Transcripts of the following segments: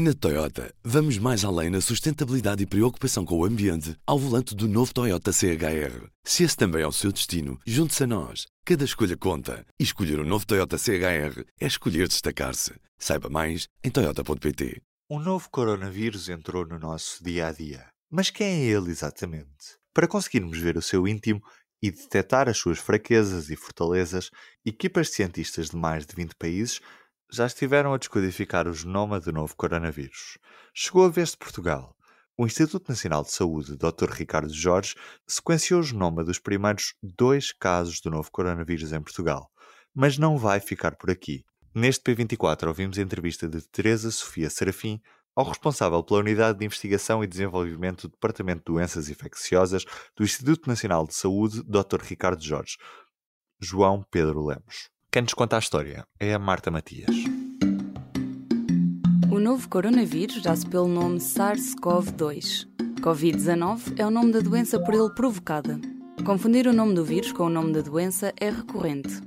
Na Toyota, vamos mais além na sustentabilidade e preocupação com o ambiente ao volante do novo Toyota CHR. Se esse também é o seu destino, junte-se a nós. Cada escolha conta. E escolher o um novo Toyota CHR é escolher destacar-se. Saiba mais em Toyota.pt. Um novo coronavírus entrou no nosso dia a dia. Mas quem é ele exatamente? Para conseguirmos ver o seu íntimo e detectar as suas fraquezas e fortalezas, equipas de cientistas de mais de 20 países já estiveram a descodificar o genoma do novo coronavírus. Chegou a vez de Portugal. O Instituto Nacional de Saúde, Dr. Ricardo Jorge, sequenciou o genoma dos primeiros dois casos do novo coronavírus em Portugal. Mas não vai ficar por aqui. Neste P24 ouvimos a entrevista de Teresa Sofia Serafim ao responsável pela Unidade de Investigação e Desenvolvimento do Departamento de Doenças Infecciosas do Instituto Nacional de Saúde, Dr. Ricardo Jorge, João Pedro Lemos. Quem nos conta a história é a Marta Matias. O novo coronavírus dá-se pelo nome SARS-CoV-2. Covid-19 é o nome da doença por ele provocada. Confundir o nome do vírus com o nome da doença é recorrente.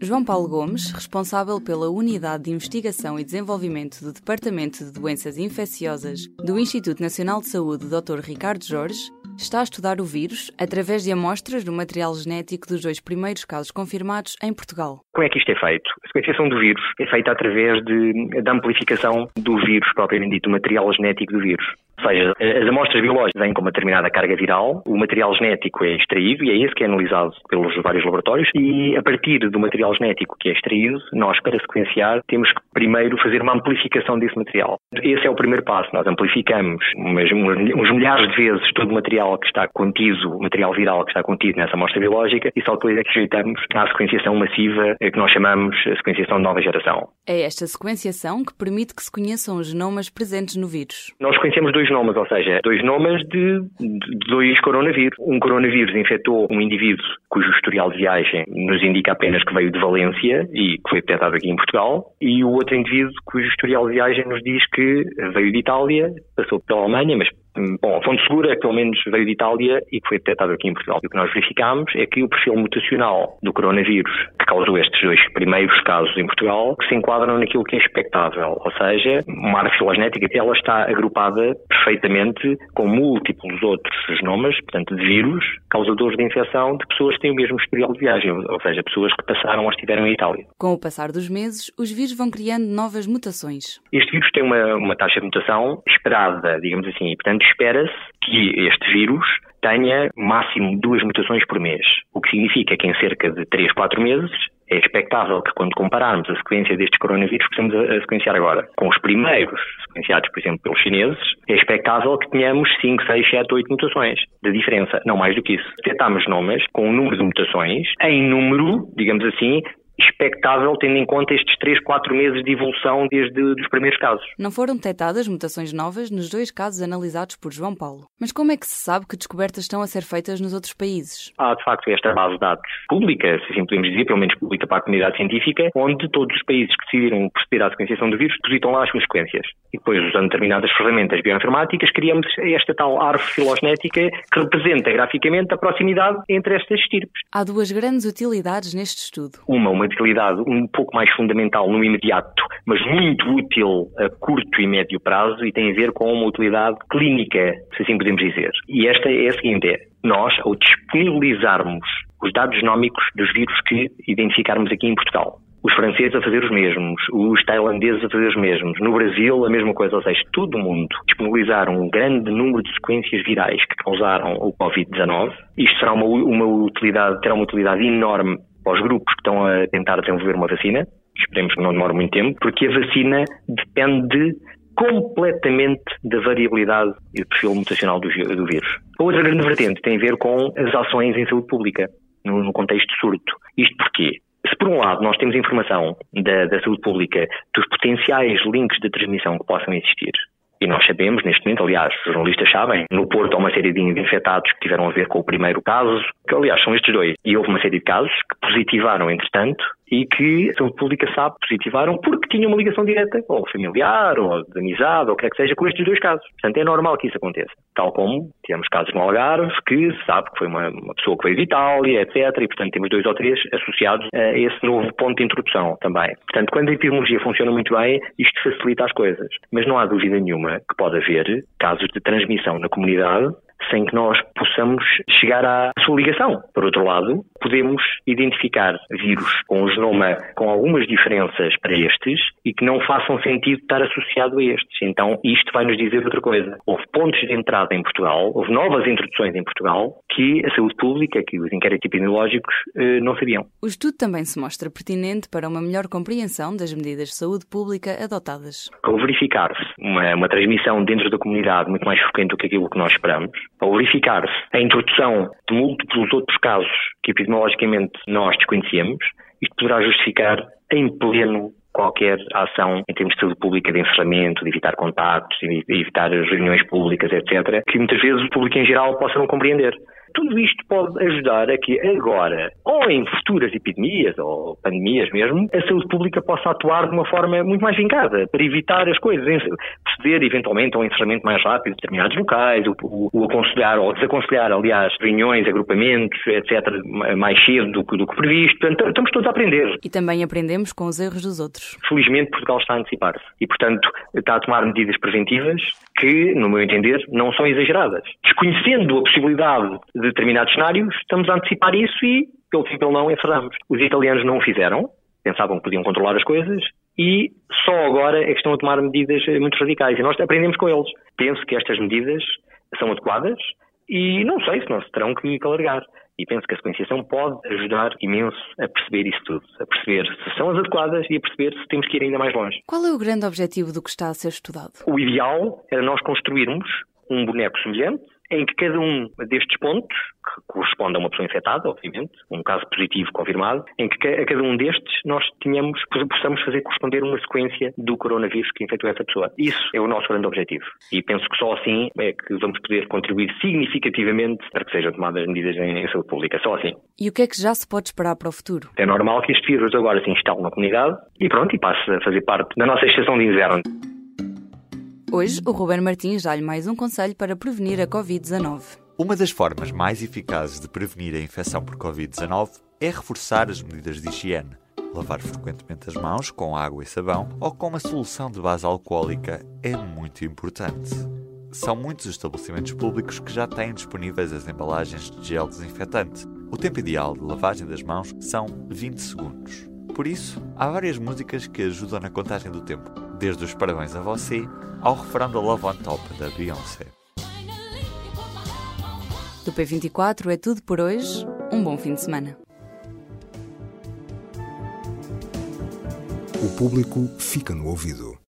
João Paulo Gomes, responsável pela Unidade de Investigação e Desenvolvimento do Departamento de Doenças Infecciosas do Instituto Nacional de Saúde Dr. Ricardo Jorge, está a estudar o vírus através de amostras do material genético dos dois primeiros casos confirmados em Portugal. Como é que isto é feito? A sequenciação do vírus é feita através de, da amplificação do vírus, propriamente dito, do material genético do vírus. Ou seja, as amostras biológicas vêm com uma determinada carga viral, o material genético é extraído e é esse que é analisado pelos vários laboratórios e a partir do material genético que é extraído, nós para sequenciar temos que primeiro fazer uma amplificação desse material. Esse é o primeiro passo, nós amplificamos umas, uns milhares de vezes todo o material que está contido, o material viral que está contido nessa amostra biológica e só depois é que sujeitamos à sequenciação massiva que nós chamamos a sequenciação de nova geração. É esta sequenciação que permite que se conheçam os genomas presentes no vírus. Nós conhecemos dois genomas, ou seja, dois genomas de, de dois coronavírus. Um coronavírus infectou um indivíduo cujo historial de viagem nos indica apenas que veio de Valência e que foi detectado aqui em Portugal, e o outro indivíduo cujo historial de viagem nos diz que veio de Itália, passou pela Alemanha, mas Bom, a fonte segura pelo menos veio de Itália e que foi detectado aqui em Portugal. E o que nós verificámos é que o perfil mutacional do coronavírus que causou estes dois primeiros casos em Portugal se enquadram naquilo que é expectável, ou seja, uma árvore filogenética ela está agrupada perfeitamente com múltiplos outros genomas, portanto, de vírus causadores de infecção de pessoas que têm o mesmo historial de viagem, ou seja, pessoas que passaram ou estiveram em Itália. Com o passar dos meses, os vírus vão criando novas mutações. Este vírus tem uma, uma taxa de mutação esperada, digamos assim, e, portanto, espera-se que este vírus tenha máximo duas mutações por mês, o que significa que em cerca de 3, 4 meses é expectável que quando compararmos a sequência destes coronavírus que estamos a sequenciar agora com os primeiros sequenciados, por exemplo, pelos chineses, é expectável que tenhamos 5, 6, 7, 8 mutações de diferença, não mais do que isso. Detectamos nomes com um número de mutações em número, digamos assim, expectável tendo em conta estes 3, 4 meses de evolução desde os primeiros casos. Não foram detectadas mutações novas nos dois casos analisados por João Paulo. Mas como é que se sabe que descobertas estão a ser feitas nos outros países? Há, de facto, esta base de dados pública, se assim podemos dizer, pelo menos pública para a comunidade científica, onde todos os países que decidiram proceder à sequenciação do vírus depositam lá as suas sequências. E depois, usando determinadas ferramentas bioinformáticas, criamos esta tal árvore filogenética que representa graficamente a proximidade entre estas estirpes. Há duas grandes utilidades neste estudo. Uma, uma utilidade um pouco mais fundamental no imediato, mas muito útil a curto e médio prazo e tem a ver com uma utilidade clínica, se assim podemos dizer. E esta é a seguinte, é, nós, ao disponibilizarmos os dados genómicos dos vírus que identificarmos aqui em Portugal, os franceses a fazer os mesmos, os tailandeses a fazer os mesmos, no Brasil a mesma coisa, ou seja, todo o mundo disponibilizar um grande número de sequências virais que causaram o Covid-19. Isto será uma, uma utilidade, terá uma utilidade enorme aos grupos que estão a tentar desenvolver uma vacina, esperemos que não demore muito tempo, porque a vacina depende completamente da variabilidade e do perfil mutacional do, do vírus. A outra grande vertente tem a ver com as ações em saúde pública, no, no contexto surto. Isto porquê? Se por um lado nós temos informação da, da saúde pública dos potenciais links de transmissão que possam existir, e nós sabemos, neste momento, aliás, os jornalistas sabem, no Porto há uma série de infectados que tiveram a ver com o primeiro caso, que aliás são estes dois. E houve uma série de casos que positivaram, entretanto, e que a saúde pública sabe positivaram porque tinha uma ligação direta, ou familiar, ou de amizade, ou o que é que seja, com estes dois casos. Portanto, é normal que isso aconteça. Tal como temos casos no Algarve que se sabe que foi uma, uma pessoa que veio de Itália, etc. E, portanto, temos dois ou três associados a esse novo ponto de introdução também. Portanto, quando a epidemiologia funciona muito bem, isto facilita as coisas. Mas não há dúvida nenhuma que pode haver casos de transmissão na comunidade sem que nós possamos chegar à sua ligação. Por outro lado, podemos identificar vírus com o genoma com algumas diferenças para estes e que não façam sentido estar associado a estes. Então, isto vai nos dizer outra coisa. Houve pontos de entrada em Portugal, houve novas introduções em Portugal que a saúde pública, que os inquéritos epidemiológicos eh, não sabiam. O estudo também se mostra pertinente para uma melhor compreensão das medidas de saúde pública adotadas. Ao verificar-se uma, uma transmissão dentro da comunidade muito mais frequente do que aquilo que nós esperamos, ao verificar-se a introdução de múltiplos outros casos que epidemiologicamente nós desconhecíamos, isto poderá justificar em pleno qualquer ação em termos de saúde pública, de encerramento, de evitar contactos, de evitar reuniões públicas, etc., que muitas vezes o público em geral possa não compreender. Tudo isto pode ajudar a que agora, ou em futuras epidemias ou pandemias mesmo, a saúde pública possa atuar de uma forma muito mais vincada para evitar as coisas, proceder eventualmente a um encerramento mais rápido de determinados locais, o, o, aconselhar ou desaconselhar, aliás, reuniões, agrupamentos, etc., mais cedo do do que previsto. Portanto, estamos todos a aprender. E também aprendemos com os erros dos outros. Felizmente, Portugal está a antecipar-se e, portanto, está a tomar medidas preventivas que, no meu entender, não são exageradas. Desconhecendo a possibilidade de determinados cenários, estamos a antecipar isso e, pelo sim pelo não, encerramos. Os italianos não o fizeram, pensavam que podiam controlar as coisas e só agora é que estão a tomar medidas muito radicais e nós aprendemos com eles. Penso que estas medidas são adequadas e não sei se não se terão que alargar. E penso que a sequenciação pode ajudar imenso a perceber isso tudo, a perceber se são as adequadas e a perceber se temos que ir ainda mais longe. Qual é o grande objetivo do que está a ser estudado? O ideal era nós construirmos um boneco semelhante em que cada um destes pontos, que corresponde a uma pessoa infectada, obviamente, um caso positivo confirmado, em que a cada um destes nós tenhamos, possamos fazer corresponder uma sequência do coronavírus que infectou essa pessoa. Isso é o nosso grande objetivo. E penso que só assim é que vamos poder contribuir significativamente para que sejam tomadas medidas em saúde pública. Só assim. E o que é que já se pode esperar para o futuro? É normal que este vírus agora se instale na comunidade e pronto, e passe a fazer parte da nossa estação de inverno. Hoje, o Ruben Martins dá-lhe mais um conselho para prevenir a Covid-19. Uma das formas mais eficazes de prevenir a infecção por Covid-19 é reforçar as medidas de higiene. Lavar frequentemente as mãos com água e sabão ou com uma solução de base alcoólica é muito importante. São muitos os estabelecimentos públicos que já têm disponíveis as embalagens de gel desinfetante. O tempo ideal de lavagem das mãos são 20 segundos. Por isso, há várias músicas que ajudam na contagem do tempo, desde os parabéns a você ao refrão da Love on Top da Beyoncé. Do P24 é tudo por hoje. Um bom fim de semana. O público fica no ouvido.